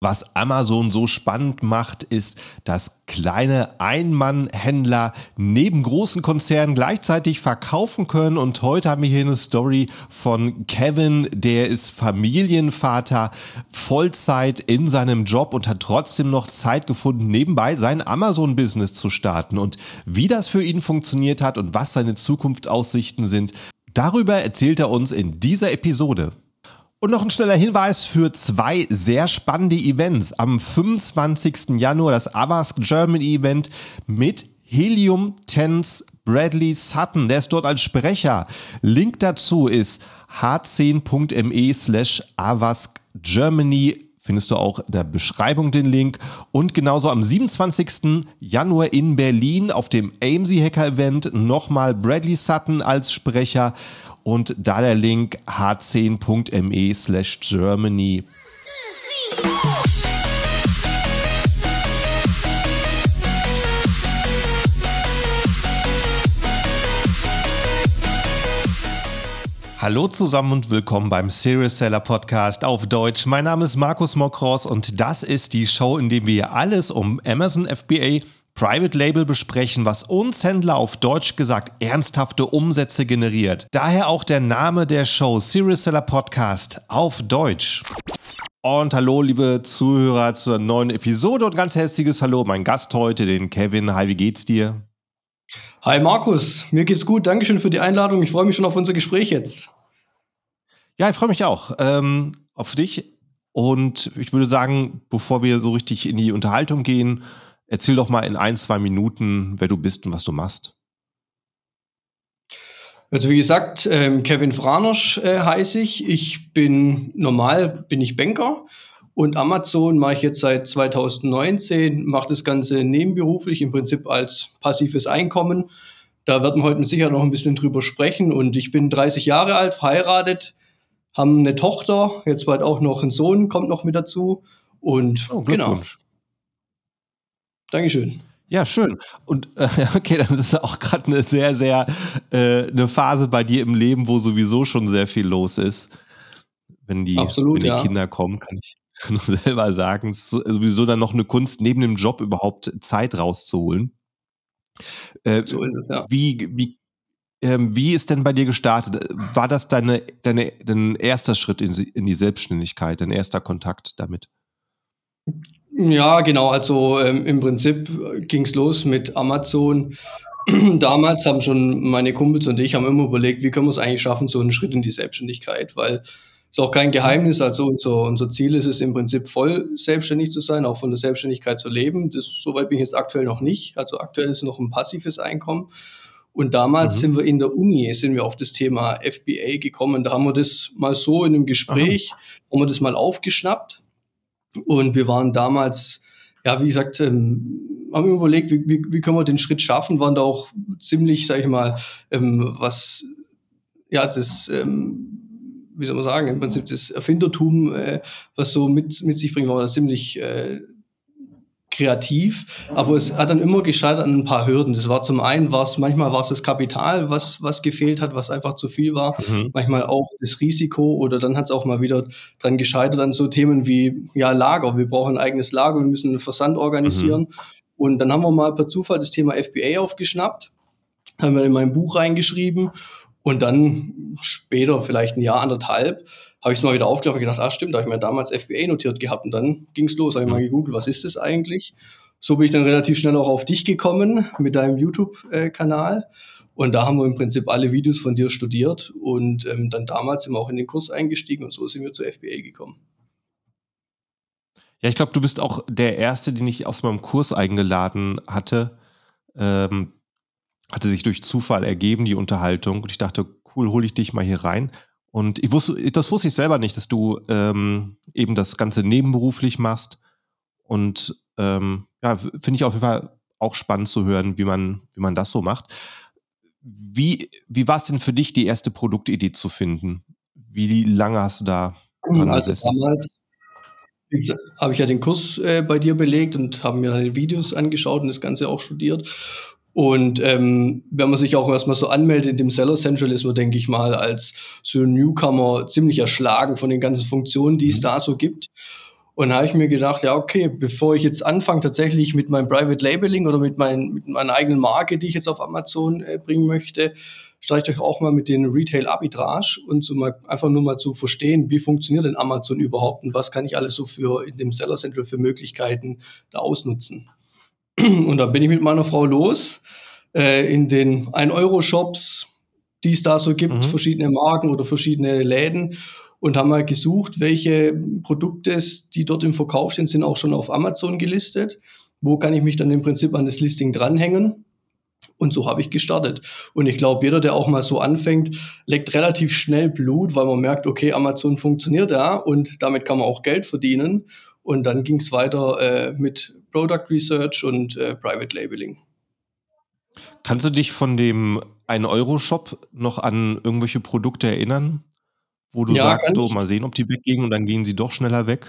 Was Amazon so spannend macht, ist, dass kleine Einmannhändler neben großen Konzernen gleichzeitig verkaufen können. Und heute haben wir hier eine Story von Kevin, der ist Familienvater, Vollzeit in seinem Job und hat trotzdem noch Zeit gefunden, nebenbei sein Amazon-Business zu starten. Und wie das für ihn funktioniert hat und was seine Zukunftsaussichten sind, darüber erzählt er uns in dieser Episode. Und noch ein schneller Hinweis für zwei sehr spannende Events. Am 25. Januar das Avask German Event mit Helium Tense Bradley Sutton. Der ist dort als Sprecher. Link dazu ist h10.me slash Avask Germany findest du auch in der Beschreibung den Link. Und genauso am 27. Januar in Berlin auf dem AMC Hacker Event nochmal Bradley Sutton als Sprecher und da der Link h10.me slash Germany. Hallo zusammen und willkommen beim Serious Seller Podcast auf Deutsch. Mein Name ist Markus Mokros und das ist die Show, in der wir alles um Amazon FBA Private Label besprechen, was uns Händler auf Deutsch gesagt ernsthafte Umsätze generiert. Daher auch der Name der Show Serious Seller Podcast auf Deutsch. Und hallo, liebe Zuhörer, zur neuen Episode und ganz herzliches Hallo, mein Gast heute, den Kevin. Hi, wie geht's dir? Hi Markus, mir geht's gut. Dankeschön für die Einladung. Ich freue mich schon auf unser Gespräch jetzt. Ja, ich freue mich auch ähm, auf dich. Und ich würde sagen, bevor wir so richtig in die Unterhaltung gehen, Erzähl doch mal in ein, zwei Minuten, wer du bist und was du machst. Also wie gesagt, ähm, Kevin Franosch äh, heiße ich. Ich bin normal, bin ich Banker und Amazon mache ich jetzt seit 2019, mache das Ganze nebenberuflich, im Prinzip als passives Einkommen. Da werden wir heute mit Sicherheit noch ein bisschen drüber sprechen. Und ich bin 30 Jahre alt, verheiratet, haben eine Tochter, jetzt bald auch noch ein Sohn, kommt noch mit dazu. Und oh, genau. Dankeschön. Ja, schön. Und äh, okay, dann ist auch gerade eine sehr, sehr äh, eine Phase bei dir im Leben, wo sowieso schon sehr viel los ist. Wenn die, Absolut, wenn die ja. Kinder kommen, kann ich nur selber sagen, es ist sowieso dann noch eine Kunst, neben dem Job überhaupt Zeit rauszuholen. Äh, so ist es, ja. Wie, wie, ähm, wie ist denn bei dir gestartet? War das deine, deine, dein erster Schritt in, in die Selbstständigkeit, dein erster Kontakt damit? Ja, genau. Also ähm, im Prinzip ging's los mit Amazon. Damals haben schon meine Kumpels und ich haben immer überlegt, wie können wir es eigentlich schaffen, so einen Schritt in die Selbstständigkeit, weil ist auch kein Geheimnis. Also unser, unser Ziel ist es im Prinzip voll selbstständig zu sein, auch von der Selbstständigkeit zu leben. Das soweit bin ich jetzt aktuell noch nicht. Also aktuell ist noch ein passives Einkommen. Und damals mhm. sind wir in der Uni, sind wir auf das Thema FBA gekommen. Da haben wir das mal so in einem Gespräch, Aha. haben wir das mal aufgeschnappt und wir waren damals, ja, wie gesagt, ähm, haben überlegt, wie, wie, wie können wir den Schritt schaffen, waren da auch ziemlich, sag ich mal, ähm, was, ja, das, ähm, wie soll man sagen, im Prinzip das Erfindertum, äh, was so mit, mit sich bringt, war da ziemlich äh, kreativ, aber es hat dann immer gescheitert an ein paar Hürden. Das war zum einen, war es, manchmal war es das Kapital, was, was gefehlt hat, was einfach zu viel war, mhm. manchmal auch das Risiko oder dann hat es auch mal wieder dran gescheitert an so Themen wie, ja, Lager. Wir brauchen ein eigenes Lager, wir müssen einen Versand organisieren. Mhm. Und dann haben wir mal per Zufall das Thema FBA aufgeschnappt, haben wir in mein Buch reingeschrieben und dann später, vielleicht ein Jahr, anderthalb, habe ich es mal wieder aufgeklappt und gedacht, ah stimmt, da habe ich mir damals FBA notiert gehabt und dann ging es los, habe ich mal gegoogelt, was ist das eigentlich? So bin ich dann relativ schnell auch auf dich gekommen mit deinem YouTube-Kanal. Und da haben wir im Prinzip alle Videos von dir studiert und ähm, dann damals wir auch in den Kurs eingestiegen und so sind wir zur FBA gekommen. Ja, ich glaube, du bist auch der Erste, den ich aus meinem Kurs eingeladen hatte. Ähm, hatte sich durch Zufall ergeben, die Unterhaltung. Und ich dachte, cool, hole ich dich mal hier rein. Und ich wusste, das wusste ich selber nicht, dass du ähm, eben das Ganze nebenberuflich machst. Und ähm, ja, finde ich auf jeden Fall auch spannend zu hören, wie man, wie man das so macht. Wie, wie war es denn für dich, die erste Produktidee zu finden? Wie lange hast du da dran also gesessen? Damals habe ich ja den Kurs äh, bei dir belegt und habe mir deine Videos angeschaut und das Ganze auch studiert. Und ähm, wenn man sich auch erstmal so anmeldet in dem Seller Central, ist man, denke ich mal, als so ein Newcomer ziemlich erschlagen von den ganzen Funktionen, die es mhm. da so gibt. Und da habe ich mir gedacht, ja, okay, bevor ich jetzt anfange tatsächlich mit meinem Private Labeling oder mit, mein, mit meiner eigenen Marke, die ich jetzt auf Amazon äh, bringen möchte, steigt euch auch mal mit den Retail Arbitrage und so mal einfach nur mal zu verstehen, wie funktioniert denn Amazon überhaupt und was kann ich alles so für in dem Seller Central für Möglichkeiten da ausnutzen. Und dann bin ich mit meiner Frau los äh, in den 1-Euro-Shops, die es da so gibt, mhm. verschiedene Marken oder verschiedene Läden und haben mal gesucht, welche Produkte, die dort im Verkauf sind, sind auch schon auf Amazon gelistet. Wo kann ich mich dann im Prinzip an das Listing dranhängen? Und so habe ich gestartet. Und ich glaube, jeder, der auch mal so anfängt, leckt relativ schnell Blut, weil man merkt, okay, Amazon funktioniert ja und damit kann man auch Geld verdienen. Und dann ging es weiter äh, mit Product Research und äh, Private Labeling. Kannst du dich von dem 1-Euro-Shop noch an irgendwelche Produkte erinnern? Wo du ja, sagst, du, mal sehen, ob die weggehen und dann gehen sie doch schneller weg?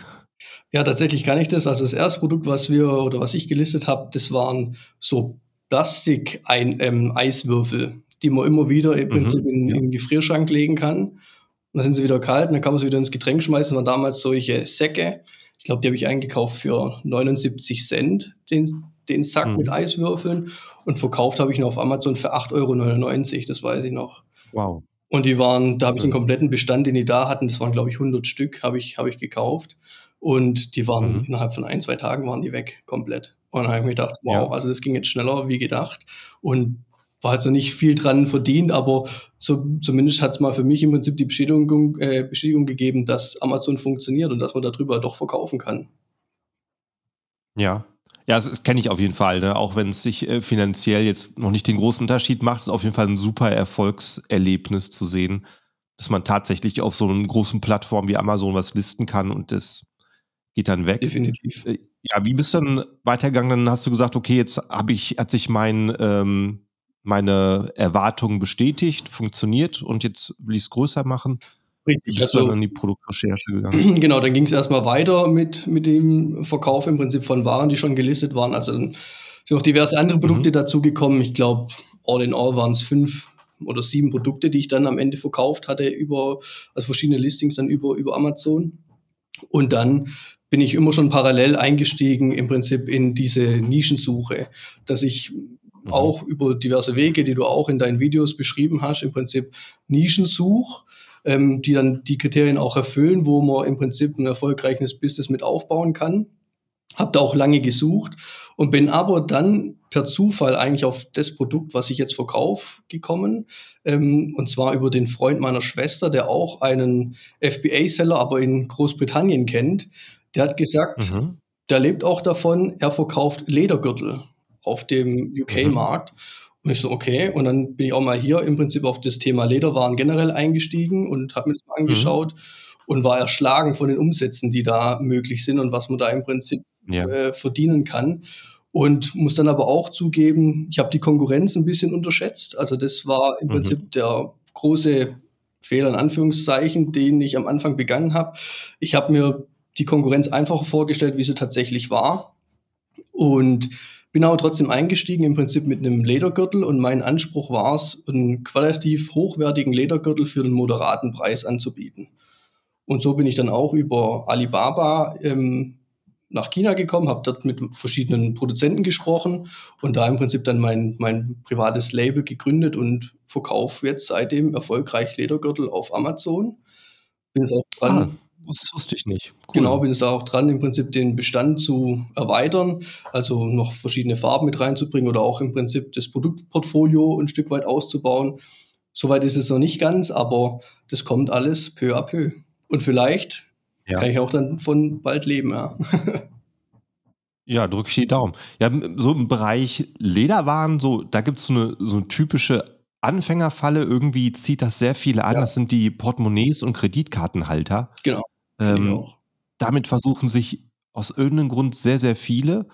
Ja, tatsächlich kann ich das. Also das erste Produkt, was wir oder was ich gelistet habe, das waren so Plastik-Eiswürfel, ähm, die man immer wieder im mhm, Prinzip in, ja. in den Gefrierschrank legen kann. Und dann sind sie wieder kalt und dann kann man sie wieder ins Getränk schmeißen. Das waren damals solche Säcke. Ich glaube, die habe ich eingekauft für 79 Cent, den, den Sack mhm. mit Eiswürfeln. Und verkauft habe ich ihn auf Amazon für 8,99 Euro. Das weiß ich noch. Wow. Und die waren, da habe ich den kompletten Bestand, den die da hatten, das waren glaube ich 100 Stück, habe ich, hab ich gekauft. Und die waren mhm. innerhalb von ein, zwei Tagen waren die weg, komplett. Und dann habe ich mir gedacht, wow, ja. also das ging jetzt schneller wie gedacht. Und war halt so nicht viel dran verdient, aber so, zumindest hat es mal für mich im Prinzip die Bestätigung, äh, Bestätigung gegeben, dass Amazon funktioniert und dass man darüber doch verkaufen kann. Ja, ja, das, das kenne ich auf jeden Fall. Ne? Auch wenn es sich äh, finanziell jetzt noch nicht den großen Unterschied macht, ist es auf jeden Fall ein super Erfolgserlebnis zu sehen, dass man tatsächlich auf so einer großen Plattform wie Amazon was listen kann und das geht dann weg. Definitiv. Äh, ja, wie bist du dann weitergegangen? Dann hast du gesagt, okay, jetzt habe ich, hat sich mein, ähm, meine Erwartungen bestätigt, funktioniert und jetzt will ich es größer machen. Richtig. Bist also, du dann an die Produktrecherche gegangen? Genau, dann ging es erstmal weiter mit, mit dem Verkauf im Prinzip von Waren, die schon gelistet waren. Also dann sind auch diverse andere Produkte mhm. dazugekommen. Ich glaube, all in all waren es fünf oder sieben Produkte, die ich dann am Ende verkauft hatte über, also verschiedene Listings dann über, über Amazon. Und dann bin ich immer schon parallel eingestiegen im Prinzip in diese Nischensuche, dass ich mhm. auch über diverse Wege, die du auch in deinen Videos beschrieben hast, im Prinzip Nischen suche ähm, die dann die Kriterien auch erfüllen, wo man im Prinzip ein erfolgreiches Business mit aufbauen kann. Hab da auch lange gesucht und bin aber dann per Zufall eigentlich auf das Produkt, was ich jetzt verkaufe, gekommen. Ähm, und zwar über den Freund meiner Schwester, der auch einen FBA-Seller, aber in Großbritannien kennt. Der hat gesagt, mhm. der lebt auch davon, er verkauft Ledergürtel auf dem UK-Markt. Mhm. Und ich so, okay. Und dann bin ich auch mal hier im Prinzip auf das Thema Lederwaren generell eingestiegen und habe mir das mal mhm. angeschaut mhm. und war erschlagen von den Umsätzen, die da möglich sind und was man da im Prinzip ja. äh, verdienen kann. Und muss dann aber auch zugeben, ich habe die Konkurrenz ein bisschen unterschätzt. Also das war im mhm. Prinzip der große Fehler in Anführungszeichen, den ich am Anfang begangen habe. Ich habe mir die Konkurrenz einfacher vorgestellt, wie sie tatsächlich war. Und bin aber trotzdem eingestiegen, im Prinzip mit einem Ledergürtel und mein Anspruch war es, einen qualitativ hochwertigen Ledergürtel für einen moderaten Preis anzubieten. Und so bin ich dann auch über Alibaba ähm, nach China gekommen, habe dort mit verschiedenen Produzenten gesprochen und da im Prinzip dann mein, mein privates Label gegründet und verkaufe jetzt seitdem erfolgreich Ledergürtel auf Amazon. Bin jetzt auch dran. Ah das wusste ich nicht. Cool. Genau, bin es auch dran, im Prinzip den Bestand zu erweitern, also noch verschiedene Farben mit reinzubringen oder auch im Prinzip das Produktportfolio ein Stück weit auszubauen. Soweit ist es noch nicht ganz, aber das kommt alles peu à peu. Und vielleicht ja. kann ich auch dann von bald leben, ja. Ja, drücke ich die Daumen. Ja, so im Bereich Lederwaren, so, da gibt es so eine, so eine typische Anfängerfalle. Irgendwie zieht das sehr viele an. Ja. Das sind die Portemonnaies und Kreditkartenhalter. Genau. Ähm, damit versuchen sich aus irgendeinem Grund sehr, sehr viele.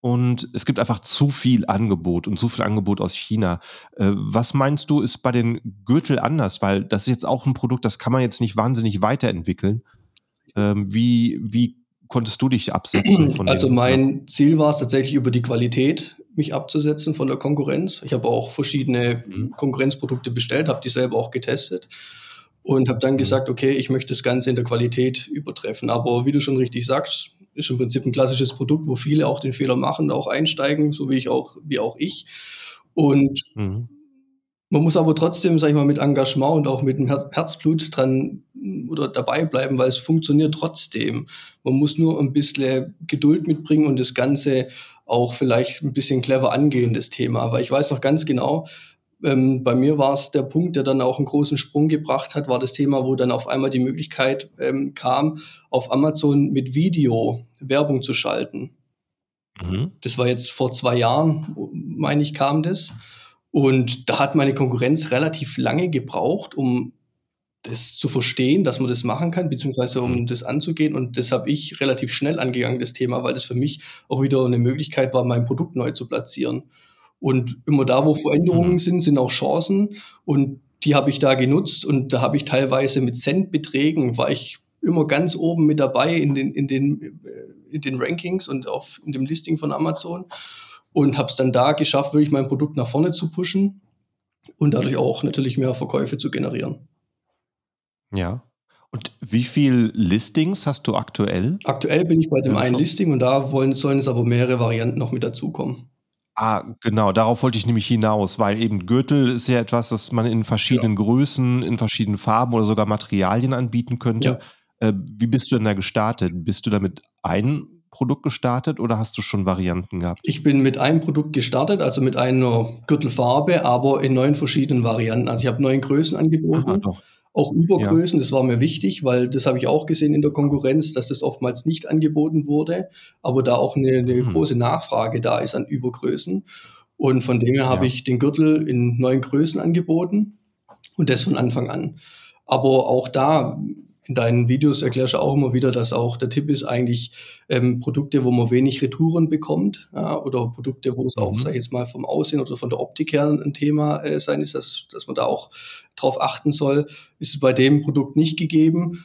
Und es gibt einfach zu viel Angebot und zu viel Angebot aus China. Äh, was meinst du, ist bei den Gürtel anders? Weil das ist jetzt auch ein Produkt, das kann man jetzt nicht wahnsinnig weiterentwickeln. Ähm, wie, wie konntest du dich absetzen? Von also mein Ziel war es tatsächlich über die Qualität mich abzusetzen von der Konkurrenz. Ich habe auch verschiedene mhm. Konkurrenzprodukte bestellt, habe die selber auch getestet und habe dann Mhm. gesagt: „Okay, ich möchte das Ganze in der Qualität übertreffen.“ Aber wie du schon richtig sagst, ist im Prinzip 'n klassisches Produkt, wo viele auch den Fehler machen, auch einsteigen, so wie ich auch wie auch ich. Und Mhm. man muss aber trotzdem, sage ich mal, mit Engagement und auch mit'm Her Herzblut dran oder dabei bleiben, weil es funktioniert trotzdem. Man muss nur 'n bissle Geduld mitbringen und das Ganze auch vielleicht 'n bisschen clever angehen, das Thema. Weil ich weiß noch ganz genau, ähm, bei mir war's der Punkt, der dann auch 'n großen Sprung gebracht hat, war das Thema, wo dann auf einmal die Möglichkeit, ähm, kam, auf Amazon mit Video Werbung zu schalten. Mhm. Das war jetzt vor 2 Jahren, meine ich, kam das. Und da hat meine Konkurrenz relativ lange gebraucht, um das zu verstehen, dass man das machen kann, beziehungsweise um das anzugehen. Und das habe ich relativ schnell angegangen, das Thema, weil das für mich auch wieder 'ne Möglichkeit war, mein Produkt neu zu platzieren. Und immer da, wo Veränderungen Mhm. sind, sind auch Chancen und die habe ich da genutzt und da habe ich teilweise mit Centbeträgen war ich immer ganz oben mit dabei in den in den äh, in den Rankings und auf in dem Listing von Amazon und habe es dann da geschafft, wirklich mein Produkt nach vorne zu pushen und dadurch auch natürlich mehr Verkäufe zu generieren. Ja. Und wie viel Listings hast du aktuell? Aktuell bin ich bei dem Im einen? Listing und da wollen sollen jetzt aber mehrere Varianten noch mit dazukommen. Ah, genau, darauf wollte ich nämlich hinaus, weil eben Gürtel ist ja etwas, das man in verschiedenen Ja. Größen, in verschiedenen Farben oder sogar Materialien anbieten könnte. Ja. Äh, wie bist du denn da gestartet? Bist du da mit einem Produkt gestartet oder hast du schon Varianten gehabt? Ich bin mit einem Produkt gestartet, also mit einer Gürtelfarbe, aber in 9 verschiedenen Varianten. Also, ich habe 9 Größen angeboten, doch. Auch Ja. Übergrößen. Das war mir wichtig, weil das habe ich auch gesehen in der Konkurrenz, dass das oftmals nicht angeboten wurde, aber da auch 'ne 'ne Mhm. große Nachfrage da ist an Übergrößen. Und von dem her habe Ja. ich den Gürtel in 9 Größen angeboten und das von Anfang an. Aber auch da in deinen Videos erklärst du auch immer wieder, dass auch der Tipp ist eigentlich, ähm, Produkte, wo man wenig Retouren bekommt, ja, oder Produkte, wo es auch, Mhm. sage ich jetzt mal, vom Aussehen oder von der Optik her 'n Thema, äh, sein ist, dass dass man da auch drauf achten soll, ist es bei dem Produkt nicht gegeben.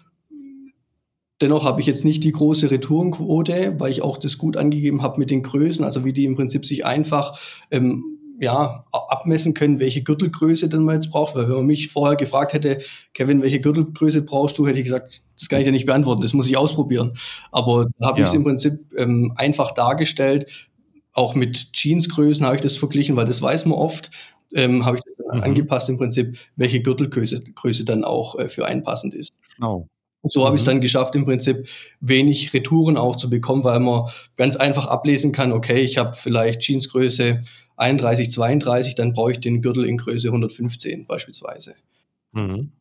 Dennoch habe ich jetzt nicht die große Retourenquote, weil ich auch das gut angegeben habe mit den Größen, also wie die im Prinzip sich einfach, ähm, ja, abmessen können, welche Gürtelgröße denn man jetzt braucht. Weil wenn man mich vorher gefragt hätte: „Kevin, welche Gürtelgröße brauchst du?“ Hätte ich gesagt: „Das kann ich dir nicht beantworten, das muss ich ausprobieren.“ Aber da habe Ja. im Prinzip, ähm, einfach dargestellt. Auch mit Jeansgrößen habe ich das verglichen, weil das weiß man oft. Ähm, habe ich das dann Mhm. angepasst im Prinzip, welche Gürtelgröße Größe dann auch, äh, für einen passend ist. Schlau. Und so habe ich's Mhm. dann geschafft, im Prinzip wenig Retouren auch zu bekommen, weil man ganz einfach ablesen kann: „Okay, ich habe vielleicht Jeansgröße 31, 32, dann brauche ich den Gürtel in Größe 115“, beispielsweise. Mhm.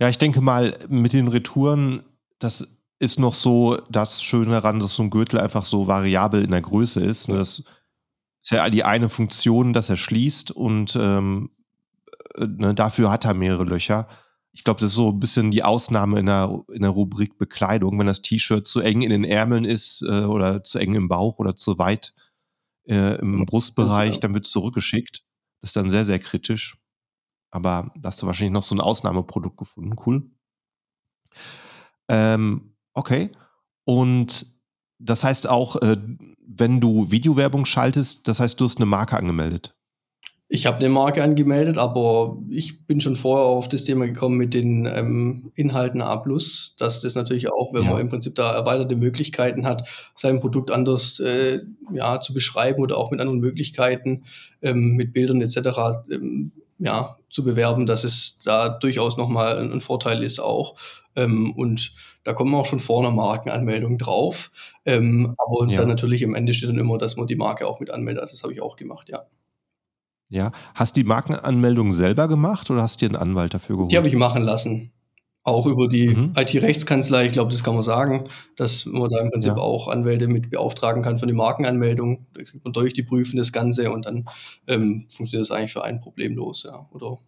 Ja, ich denke mal, mit den Retouren, das ist noch so das Schöne daran, dass so 'n Gürtel einfach so variabel in der Größe ist, ne? Das ist ja die eine Funktion, dass er schließt und, ähm, äh, ne, dafür hat er mehrere Löcher. Ich glaube, das ist so 'n bisschen die Ausnahme in der in der Rubrik Bekleidung. Wenn das T-Shirt zu eng in den Ärmeln ist, äh, oder zu eng im Bauch oder zu weit, äh, im Brustbereich, dann wird's zurückgeschickt. Das ist dann sehr, sehr kritisch. Aber da hast du wahrscheinlich noch so 'n Ausnahmeprodukt gefunden. Cool. Ähm, okay. Und das heißt auch, äh, wenn du Videowerbung schaltest, das heißt, du hast 'ne Marke angemeldet? Ich habe 'ne Marke angemeldet, aber ich bin schon vorher auf das Thema gekommen mit den, ähm, Inhalten A+, dass das natürlich auch, wenn man Ja. im Prinzip da erweiterte Möglichkeiten hat, sein Produkt anders, äh, ja, zu beschreiben oder auch mit anderen Möglichkeiten, ähm, mit Bildern et cetera, ähm, ja, zu bewerben, dass es da durchaus noch mal 'n 'n Vorteil ist auch. Ähm, und da kommt man auch schon vor 'ner Markenanmeldung drauf. Ähm, aber dann Ja. natürlich am Ende steht dann immer, dass man die Marke auch mit anmeldet. Also, das habe ich auch gemacht, ja. Ja. Hast die Markenanmeldung selber gemacht oder hast dir 'n Anwalt dafür Die habe geholt? ich machen lassen. Auch über die Mhm. IT-Rechtskanzlei. Ich glaube, das kann man sagen, dass man da im Prinzip Ja. auch Anwälte mit beauftragen kann für die Markenanmeldung. Man durch, die prüfen das Ganze und dann, ähm, funktioniert das eigentlich für einen problemlos, ja. Oder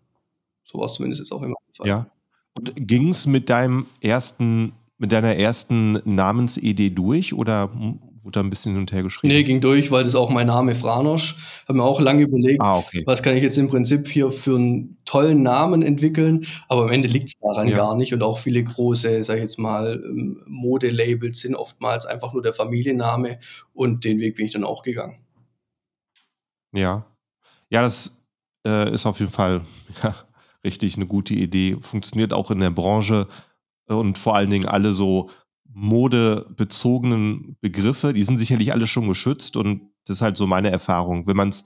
so war's zumindest jetzt auch Fall. Ja. Und ging's mit deinem ersten mit deiner ersten Namensidee durch oder, wurde da 'n bisschen hin und her geschrieben? ging durch, weil das auch mein Name Franosch. Habe mir auch lange überlegt: Ah, okay. „Was kann ich jetzt im Prinzip hier für 'n tollen Namen entwickeln?“ Aber am Ende liegt's daran Ja. gar nicht und auch viele große, sage ich jetzt mal, ähm, Modelabels sind oftmals einfach nur der Familienname und den Weg bin ich dann auch gegangen. Ja. Ja, das, äh, ist auf jeden Fall, ja, richtig eine gute Idee. Funktioniert auch in der Branche und vor allen Dingen alle so modebezogenen Begriffe, die sind sicherlich alle schon geschützt und das ist halt so meine Erfahrung. Wenn man es,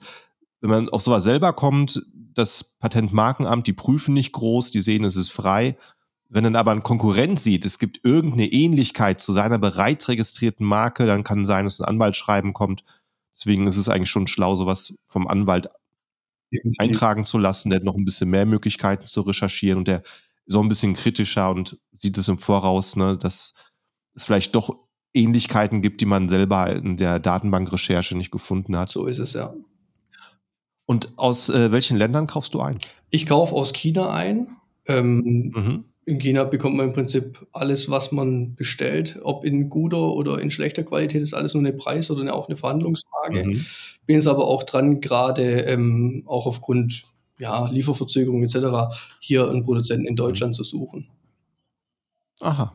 wenn man auf sowas selber kommt, das Patentmarkenamt, die prüfen nicht groß, die sehen, es ist frei. Wenn dann aber ein Konkurrent sieht, es gibt irgendeine Ähnlichkeit zu seiner bereits registrierten Marke, dann kann sein, dass ein Anwaltsschreiben kommt. Deswegen ist es eigentlich schon schlau, sowas vom Anwalt eintragen zu lassen. Der hat noch ein bisschen mehr Möglichkeiten zu recherchieren und der auch ein bisschen kritischer und sieht es im Voraus, ne, dass es vielleicht doch Ähnlichkeiten gibt, die man selber in der Datenbankrecherche nicht gefunden hat. So ist es, ja. Und aus äh, welchen Ländern kaufst du ein? Ich kaufe aus China ein. Ähm, mhm. In China bekommt man im Prinzip alles, was man bestellt. Ob in guter oder in schlechter Qualität, ist alles nur eine Preis- oder auch eine Verhandlungsfrage. Mhm. Bin jetzt aber auch dran, gerade ähm, auch aufgrund ja, Lieferverzögerungen etc., hier einen Produzenten in Deutschland mhm. zu suchen. Aha.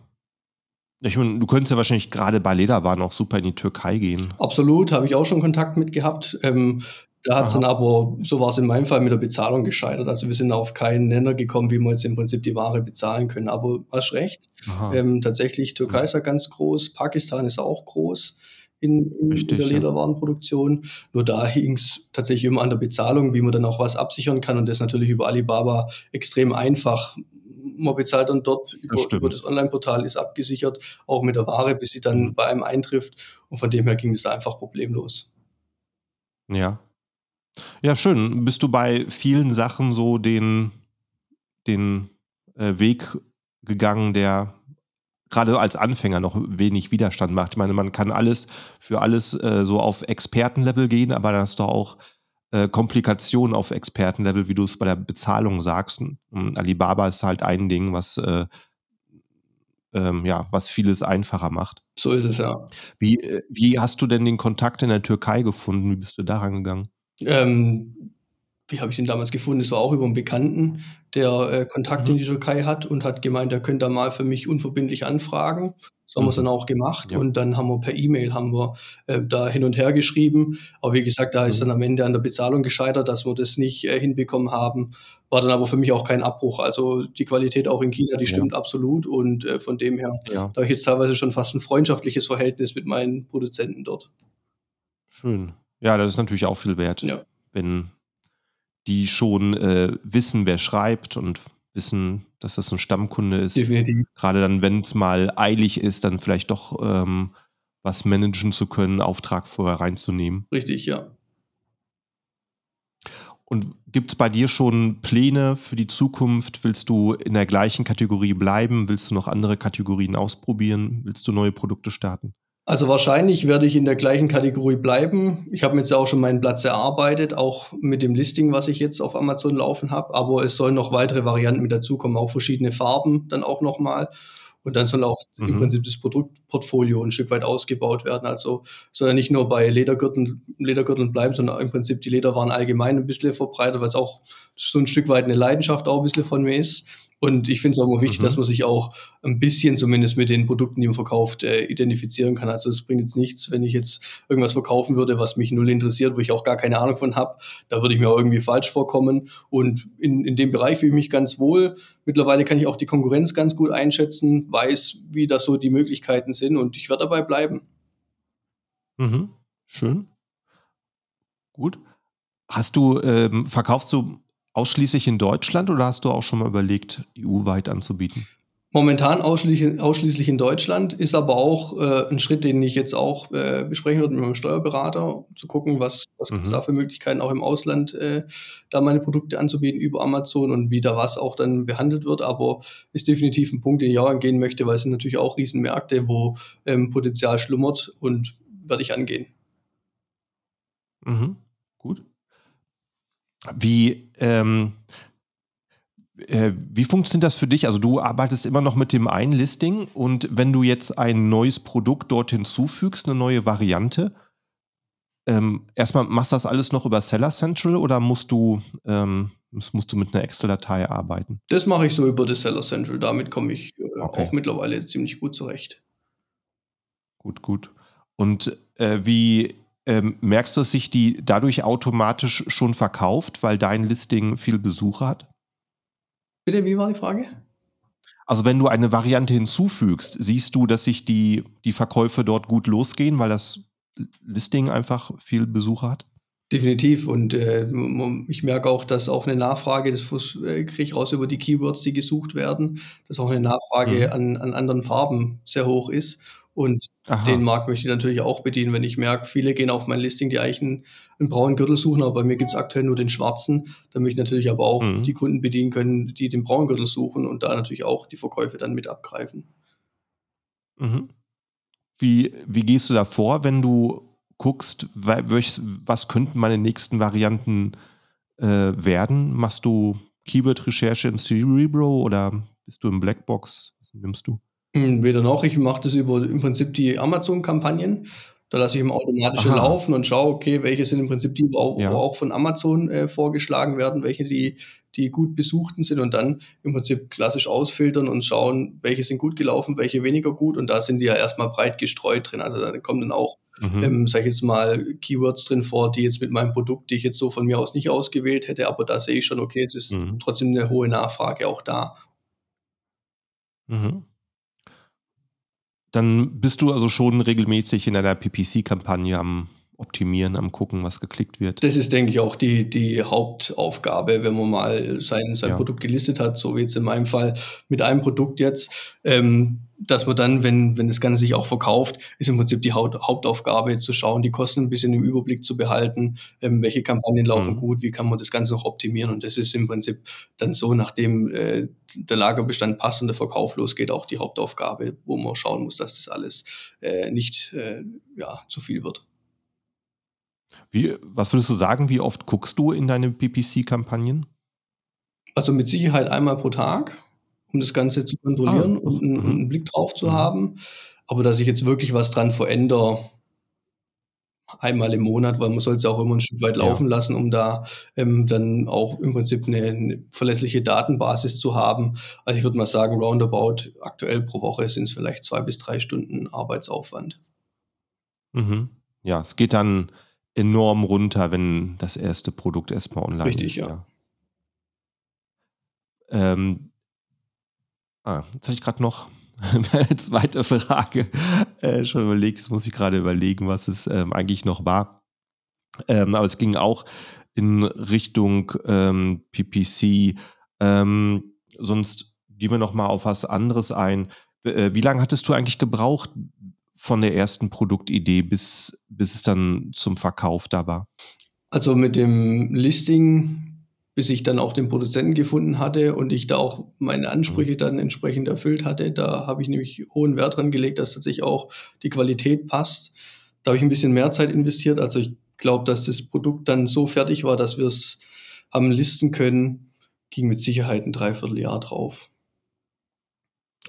Ich meine, du könntest ja wahrscheinlich gerade bei Lederwaren auch super in die Türkei gehen. Absolut, habe ich auch schon Kontakt mit gehabt. Ähm, da hat es dann aber, so war es in meinem Fall, mit der Bezahlung gescheitert. Also wir sind auf keinen Nenner gekommen, wie wir jetzt im Prinzip die Ware bezahlen können. Aber hast recht. Ähm, tatsächlich, Türkei ist ja ganz groß, Pakistan ist auch groß in, in, Richtig, in der Lederwarenproduktion. Nur da hing es tatsächlich immer an der Bezahlung, wie man dann auch was absichern kann. Und das natürlich über Alibaba extrem einfach. Man bezahlt dann dort über das, über das Online-Portal, ist abgesichert, auch mit der Ware, bis sie dann mhm. bei einem eintrifft. Und von dem her ging es einfach problemlos. Ja, ja, schön. Bist du bei vielen Sachen so den, den äh, Weg gegangen, der gerade als Anfänger noch wenig Widerstand macht? Ich meine, man kann alles für alles äh, so auf Expertenlevel gehen, aber dann hast du auch äh, Komplikationen auf Expertenlevel, wie du es bei der Bezahlung sagst. Und Alibaba ist halt ein Ding, was äh, ähm, ja, was vieles einfacher macht. So ist es ja. Wie, äh, wie hast du denn den Kontakt in der Türkei gefunden? Wie bist du daran gegangen? Ähm, wie habe ich den damals gefunden? Das war auch über einen Bekannten, der äh, Kontakt in mhm. die Türkei hat und hat gemeint, er könnte da mal für mich unverbindlich anfragen. So haben wir es dann mhm. auch gemacht Ja. und dann haben wir per E-Mail haben wir äh, da hin und her geschrieben. Aber wie gesagt, da ist dann mhm. am Ende an der Bezahlung gescheitert, dass wir das nicht äh, hinbekommen haben. War dann aber für mich auch kein Abbruch. Also die Qualität auch in China, die Ja. stimmt absolut und äh, von dem her, Ja. da habe ich jetzt teilweise schon fast ein freundschaftliches Verhältnis mit meinen Produzenten dort. Schön. Ja, das ist natürlich auch viel wert, Ja. wenn die schon äh, wissen, wer schreibt und wissen, dass das ein Stammkunde ist. Definitiv. Gerade dann, wenn es mal eilig ist, dann vielleicht doch ähm, was managen zu können, Auftrag vorher reinzunehmen. Richtig, ja. Und gibt es bei dir schon Pläne für die Zukunft? Willst du in der gleichen Kategorie bleiben? Willst du noch andere Kategorien ausprobieren? Willst du neue Produkte starten? Also wahrscheinlich werde ich in der gleichen Kategorie bleiben. Ich habe jetzt auch schon meinen Platz erarbeitet, auch mit dem Listing, was ich jetzt auf Amazon laufen habe. Aber es sollen noch weitere Varianten mit dazukommen, auch verschiedene Farben dann auch nochmal. Und dann soll auch mhm. im Prinzip das Produktportfolio ein Stück weit ausgebaut werden. Also soll ja nicht nur bei Ledergürteln, Ledergürteln bleiben, sondern im Prinzip die Lederwaren allgemein ein bisschen verbreitet, was auch so ein Stück weit eine Leidenschaft auch ein bisschen von mir ist. Und ich finde es auch immer wichtig, mhm. dass man sich auch ein bisschen zumindest mit den Produkten, die man verkauft, äh, identifizieren kann. Also es bringt jetzt nichts, wenn ich jetzt irgendwas verkaufen würde, was mich null interessiert, wo ich auch gar keine Ahnung von habe. Da würde ich mir auch irgendwie falsch vorkommen. Und in, in dem Bereich fühle ich mich ganz wohl. Mittlerweile kann ich auch die Konkurrenz ganz gut einschätzen, weiß, wie das so die Möglichkeiten sind und ich werde dabei bleiben. Mhm. Schön. Gut. Hast du, ähm, verkaufst du ausschließlich in Deutschland oder hast du auch schon mal überlegt, EU-weit anzubieten? Momentan ausschließlich, ausschließlich in Deutschland, ist aber auch äh, ein Schritt, den ich jetzt auch äh, besprechen würde mit meinem Steuerberater, um zu gucken, was, was mhm. gibt es da für Möglichkeiten, auch im Ausland äh, da meine Produkte anzubieten über Amazon und wie da was auch dann behandelt wird. Aber ist definitiv ein Punkt, den ich auch angehen möchte, weil es sind natürlich auch Riesenmärkte, wo ähm, Potenzial schlummert und werde ich angehen. Mhm. Gut. Wie, ähm, äh, wie funktioniert das für dich? Also du arbeitest immer noch mit dem einen Listing und wenn du jetzt ein neues Produkt dort hinzufügst, eine neue Variante, ähm, erstmal machst du das alles noch über Seller Central oder musst du, ähm, musst du mit einer Excel-Datei arbeiten? Das mache ich so über das Seller Central. Damit komme ich äh, okay. auch mittlerweile ziemlich gut zurecht. Gut, gut. Und äh, wie ähm, merkst du, dass sich die dadurch automatisch schon verkauft, weil dein Listing viel Besucher hat? Bitte, wie war die Frage? Also wenn du eine Variante hinzufügst, siehst du, dass sich die, die Verkäufe dort gut losgehen, weil das Listing einfach viel Besucher hat? Definitiv. Und äh, ich merke auch, dass auch eine Nachfrage, das äh, kriege ich raus über die Keywords, die gesucht werden, dass auch eine Nachfrage mhm. an, an anderen Farben sehr hoch ist. Und Aha. den Markt möchte ich natürlich auch bedienen, wenn ich merke, viele gehen auf mein Listing, die eigentlich einen, einen braunen Gürtel suchen, aber bei mir gibt es aktuell nur den schwarzen. Da möchte ich natürlich aber auch mhm. die Kunden bedienen können, die den braunen Gürtel suchen und da natürlich auch die Verkäufe dann mit abgreifen. Mhm. Wie, wie gehst du da vor, wenn du guckst, was könnten meine nächsten Varianten äh, werden? Machst du Keyword-Recherche in Cerebro oder bist du im Blackbox? Was nimmst du? Hm, weder noch. Ich mache das über im Prinzip die Amazon-Kampagnen. Da lasse ich im automatischen Aha. laufen und schaue, okay, welche sind im Prinzip die, wo ja. auch von Amazon äh, vorgeschlagen werden, welche die, die gut besuchten sind und dann im Prinzip klassisch ausfiltern und schauen, welche sind gut gelaufen, welche weniger gut und da sind die ja erstmal breit gestreut drin. Also da kommen dann auch, mhm. ähm, sag ich jetzt mal, Keywords drin vor, die jetzt mit meinem Produkt, die ich jetzt so von mir aus nicht ausgewählt hätte, aber da sehe ich schon, okay, es ist mhm. trotzdem eine hohe Nachfrage auch da. Mhm. Dann bist du also schon regelmäßig in einer PPC-Kampagne am Optimieren, am Gucken, was geklickt wird. Das ist, denke ich, auch die, die Hauptaufgabe, wenn man mal sein, sein ja. Produkt gelistet hat, so wie jetzt in meinem Fall mit einem Produkt jetzt. Ähm, dass man dann, wenn, wenn das Ganze sich auch verkauft, ist im Prinzip die Hauptaufgabe zu schauen, die Kosten ein bisschen im Überblick zu behalten, ähm, welche Kampagnen laufen mhm. gut, wie kann man das Ganze noch optimieren. Und das ist im Prinzip dann so, nachdem äh, der Lagerbestand passt und der Verkauf losgeht, auch die Hauptaufgabe, wo man schauen muss, dass das alles äh, nicht äh, ja, zu viel wird. Wie, was würdest du sagen, wie oft guckst du in deine PPC-Kampagnen? Also mit Sicherheit einmal pro Tag um das Ganze zu kontrollieren ah, und einen, mhm. einen, Blick drauf zu mhm. haben. Aber dass ich jetzt wirklich was dran verändere, einmal im Monat, weil man soll es ja auch immer ein Stück weit laufen ja. lassen, um da ähm, dann auch im Prinzip eine, eine, verlässliche Datenbasis zu haben. Also ich würde mal sagen, roundabout aktuell pro Woche sind es vielleicht zwei bis drei Stunden Arbeitsaufwand. Mhm. Ja, es geht dann enorm runter, wenn das erste Produkt erstmal online Richtig, ist. Richtig, ja. ja. Ähm, Ah, jetzt habe ich gerade noch eine zweite Frage äh, schon überlegt. Jetzt muss ich gerade überlegen, was es ähm, eigentlich noch war. Ähm, aber es ging auch in Richtung ähm, PPC. Ähm, sonst gehen wir noch mal auf was anderes ein. Äh, wie lange hattest du eigentlich gebraucht von der ersten Produktidee bis, bis es dann zum Verkauf da war? Also mit dem Listing bis ich dann auch den Produzenten gefunden hatte und ich da auch meine Ansprüche mhm. dann entsprechend erfüllt hatte. Da habe ich nämlich hohen Wert dran gelegt, dass tatsächlich auch die Qualität passt. Da habe ich ein bisschen mehr Zeit investiert. Also ich glaube, dass das Produkt dann so fertig war, dass wir es haben listen können, ging mit Sicherheit ein Dreivierteljahr drauf.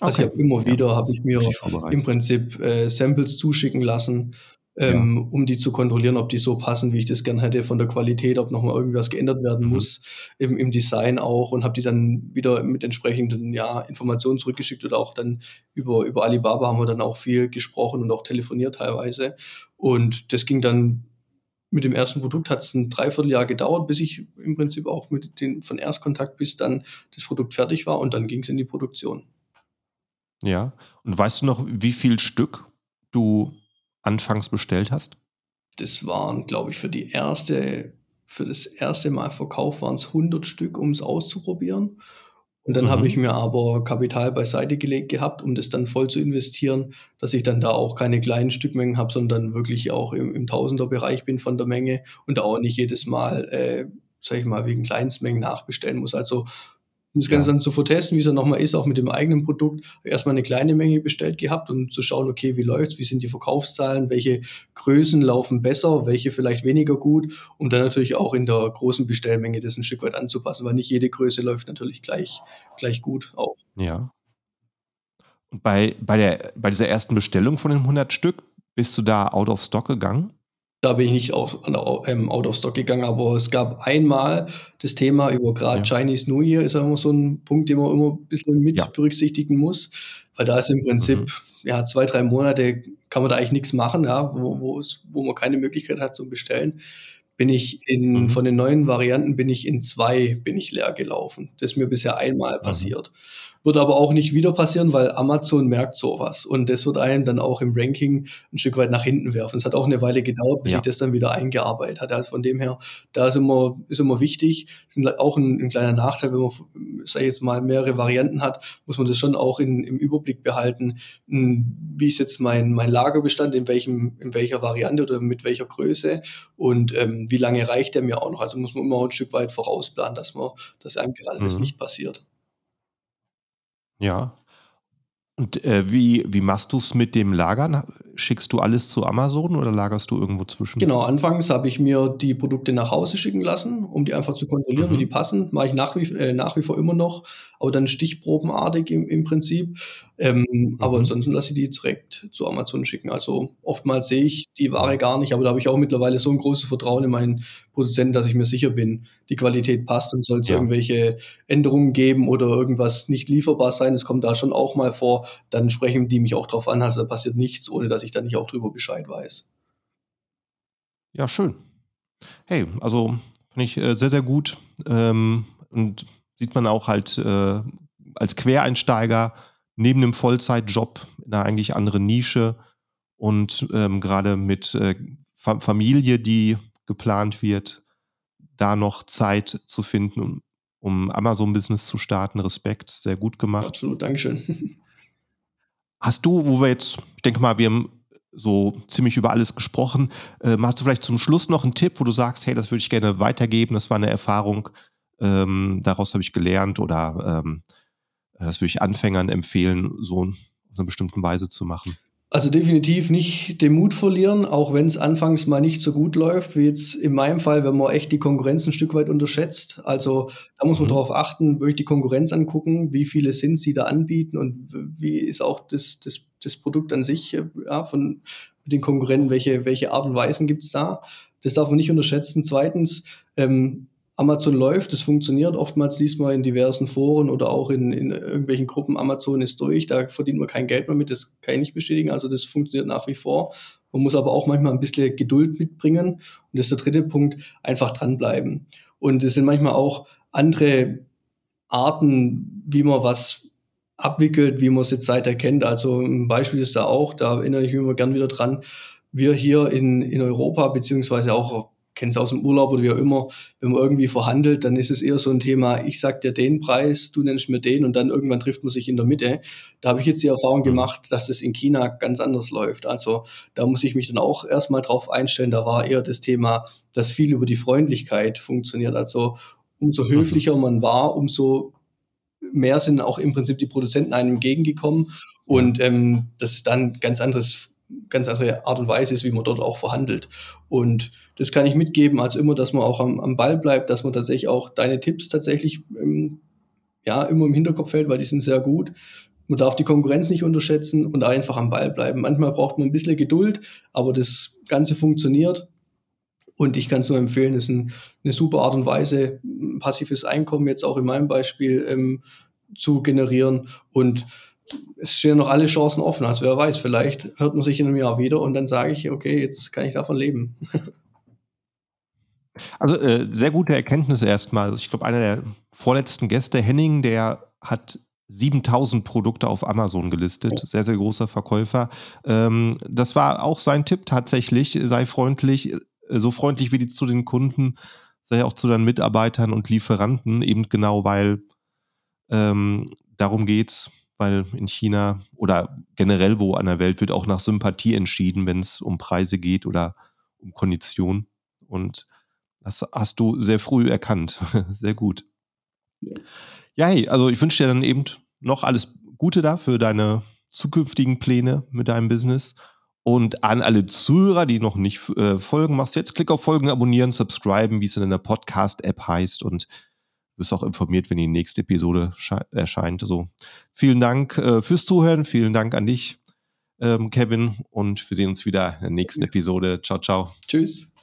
Also ich habe immer wieder, ja, habe ich mir im Prinzip äh, Samples zuschicken lassen ähm, ja. um die zu kontrollieren, ob die so passen, wie ich das gern hätte, von der Qualität, ob nochmal irgendwas geändert werden mhm. muss, im, im Design auch und habe die dann wieder mit entsprechenden ja, Informationen zurückgeschickt oder auch dann über, über Alibaba haben wir dann auch viel gesprochen und auch telefoniert teilweise. Und das ging dann mit dem ersten Produkt hat es ein Dreivierteljahr gedauert, bis ich im Prinzip auch mit den von Erstkontakt bis dann das Produkt fertig war und dann ging es in die Produktion. Ja, und weißt du noch, wie viel Stück du anfangs bestellt hast? Das waren, glaube ich, für die erste, für das erste Mal Verkauf waren es 100 Stück, um es auszuprobieren. Und dann mhm. habe ich mir aber Kapital beiseite gelegt gehabt, um das dann voll zu investieren, dass ich dann da auch keine kleinen Stückmengen habe, sondern wirklich auch im, im Tausenderbereich bin von der Menge und auch nicht jedes Mal, äh, sag ich mal, wegen Kleinstmengen nachbestellen muss. Also um das Ganze ja. dann zu vertesten, wie es dann nochmal ist, auch mit dem eigenen Produkt, erstmal eine kleine Menge bestellt gehabt, um zu schauen, okay, wie läuft's, wie sind die Verkaufszahlen, welche Größen laufen besser, welche vielleicht weniger gut, um dann natürlich auch in der großen Bestellmenge das ein Stück weit anzupassen, weil nicht jede Größe läuft natürlich gleich, gleich gut auch. Ja. Und bei, bei, der, bei dieser ersten Bestellung von den 100 Stück, bist du da out of stock gegangen? Da bin ich nicht auf, ähm, out of stock gegangen, aber es gab einmal das Thema über gerade ja. Chinese New Year, ist immer so ein Punkt, den man immer ein bisschen mit ja. berücksichtigen muss, weil da ist im Prinzip mhm. ja zwei, drei Monate kann man da eigentlich nichts machen, ja, wo, wo, es, wo man keine Möglichkeit hat zum Bestellen. bin ich in, mhm. von den neuen Varianten bin ich in zwei, bin ich leer gelaufen. Das ist mir bisher einmal mhm. Wird aber auch nicht wieder passieren, weil Amazon merkt sowas. Und das wird einen dann auch im Ranking ein Stück weit nach hinten werfen. Es hat auch eine Weile gedauert, bis ja. ich das dann wieder eingearbeitet hatte. Also von dem her, da ist immer, ist immer wichtig. Ist auch ein, ein kleiner Nachteil, wenn man, sag ich jetzt mal, mehrere Varianten hat, muss man das schon auch in, im Überblick behalten. Wie ist jetzt mein, mein Lagerbestand, in welchem, in welcher Variante oder mit welcher Größe und ähm, wie lange reicht der mir auch noch? Also muss man immer ein Stück weit vorausplanen, dass man, dass einem gerade mhm. das nicht passiert. Ja. Und äh, wie, wie machst du es mit dem Lagern? Schickst du alles zu Amazon oder lagerst du irgendwo zwischen? Genau, anfangs habe ich mir die Produkte nach Hause schicken lassen, um die einfach zu kontrollieren, mhm. wie die passen. Mache ich nach wie, äh, nach wie vor immer noch, aber dann stichprobenartig im, im Prinzip. Ähm, mhm. Aber ansonsten lasse ich die direkt zu Amazon schicken. Also oftmals sehe ich die Ware gar nicht, aber da habe ich auch mittlerweile so ein großes Vertrauen in meinen Produzenten, dass ich mir sicher bin, die Qualität passt und soll es ja. irgendwelche Änderungen geben oder irgendwas nicht lieferbar sein, es kommt da schon auch mal vor, dann sprechen die mich auch drauf an, also da passiert nichts, ohne dass ich da nicht auch drüber Bescheid weiß. Ja, schön. Hey, also finde ich äh, sehr, sehr gut. Ähm, und sieht man auch halt äh, als Quereinsteiger neben einem Vollzeitjob in einer eigentlich anderen Nische und ähm, gerade mit äh, Fa Familie, die geplant wird, da noch Zeit zu finden, um, um Amazon-Business zu starten. Respekt, sehr gut gemacht. Absolut, Dankeschön. Hast du, wo wir jetzt, ich denke mal, wir haben so ziemlich über alles gesprochen, äh, hast du vielleicht zum Schluss noch einen Tipp, wo du sagst, hey, das würde ich gerne weitergeben, das war eine Erfahrung, ähm, daraus habe ich gelernt oder ähm, das würde ich Anfängern empfehlen, so in einer bestimmten Weise zu machen? Also definitiv nicht den Mut verlieren, auch wenn es anfangs mal nicht so gut läuft, wie jetzt in meinem Fall, wenn man echt die Konkurrenz ein Stück weit unterschätzt. Also da muss man mhm. darauf achten, wirklich die Konkurrenz angucken, wie viele sind sie da anbieten und wie ist auch das, das, das Produkt an sich ja, von den Konkurrenten, welche, welche Art und Weisen gibt es da. Das darf man nicht unterschätzen. Zweitens, ähm, Amazon läuft, es funktioniert. Oftmals liest man in diversen Foren oder auch in, in irgendwelchen Gruppen, Amazon ist durch, da verdient man kein Geld mehr mit, das kann ich nicht bestätigen. Also das funktioniert nach wie vor. Man muss aber auch manchmal ein bisschen Geduld mitbringen. Und das ist der dritte Punkt, einfach dranbleiben. Und es sind manchmal auch andere Arten, wie man was abwickelt, wie man es jetzt seither kennt. Also ein Beispiel ist da auch, da erinnere ich mich immer gern wieder dran, wir hier in, in Europa, beziehungsweise auch kenne es aus dem Urlaub oder wie auch immer, wenn man irgendwie verhandelt, dann ist es eher so ein Thema, ich sag dir den Preis, du nennst mir den und dann irgendwann trifft man sich in der Mitte. Da habe ich jetzt die Erfahrung mhm. gemacht, dass das in China ganz anders läuft. Also da muss ich mich dann auch erstmal drauf einstellen. Da war eher das Thema, dass viel über die Freundlichkeit funktioniert. Also umso mhm. höflicher man war, umso mehr sind auch im Prinzip die Produzenten einem entgegengekommen. Und ähm, das ist dann ganz anderes ganz andere Art und Weise ist, wie man dort auch verhandelt. Und das kann ich mitgeben, als immer, dass man auch am, am Ball bleibt, dass man tatsächlich auch deine Tipps tatsächlich ähm, ja, immer im Hinterkopf hält, weil die sind sehr gut. Man darf die Konkurrenz nicht unterschätzen und einfach am Ball bleiben. Manchmal braucht man ein bisschen Geduld, aber das Ganze funktioniert. Und ich kann es nur empfehlen, es ist ein, eine super Art und Weise, passives Einkommen jetzt auch in meinem Beispiel ähm, zu generieren. Und es stehen noch alle Chancen offen. Also wer weiß, vielleicht hört man sich in einem Jahr wieder und dann sage ich, okay, jetzt kann ich davon leben. Also äh, sehr gute Erkenntnisse erstmal. Ich glaube, einer der vorletzten Gäste, Henning, der hat 7000 Produkte auf Amazon gelistet. Sehr, sehr großer Verkäufer. Ähm, das war auch sein Tipp tatsächlich. Sei freundlich, äh, so freundlich wie die zu den Kunden, sei auch zu deinen Mitarbeitern und Lieferanten, eben genau, weil ähm, darum geht's weil in China oder generell wo an der Welt wird auch nach Sympathie entschieden, wenn es um Preise geht oder um Konditionen. Und das hast du sehr früh erkannt. sehr gut. Ja, hey, also ich wünsche dir dann eben noch alles Gute da für deine zukünftigen Pläne mit deinem Business. Und an alle Zuhörer, die noch nicht äh, folgen, machst du jetzt Klick auf Folgen, abonnieren, subscriben, wie es in der Podcast-App heißt. Und wirst auch informiert, wenn die nächste Episode erscheint. Also vielen Dank äh, fürs Zuhören, vielen Dank an dich, ähm, Kevin, und wir sehen uns wieder in der nächsten Episode. Ciao, ciao. Tschüss.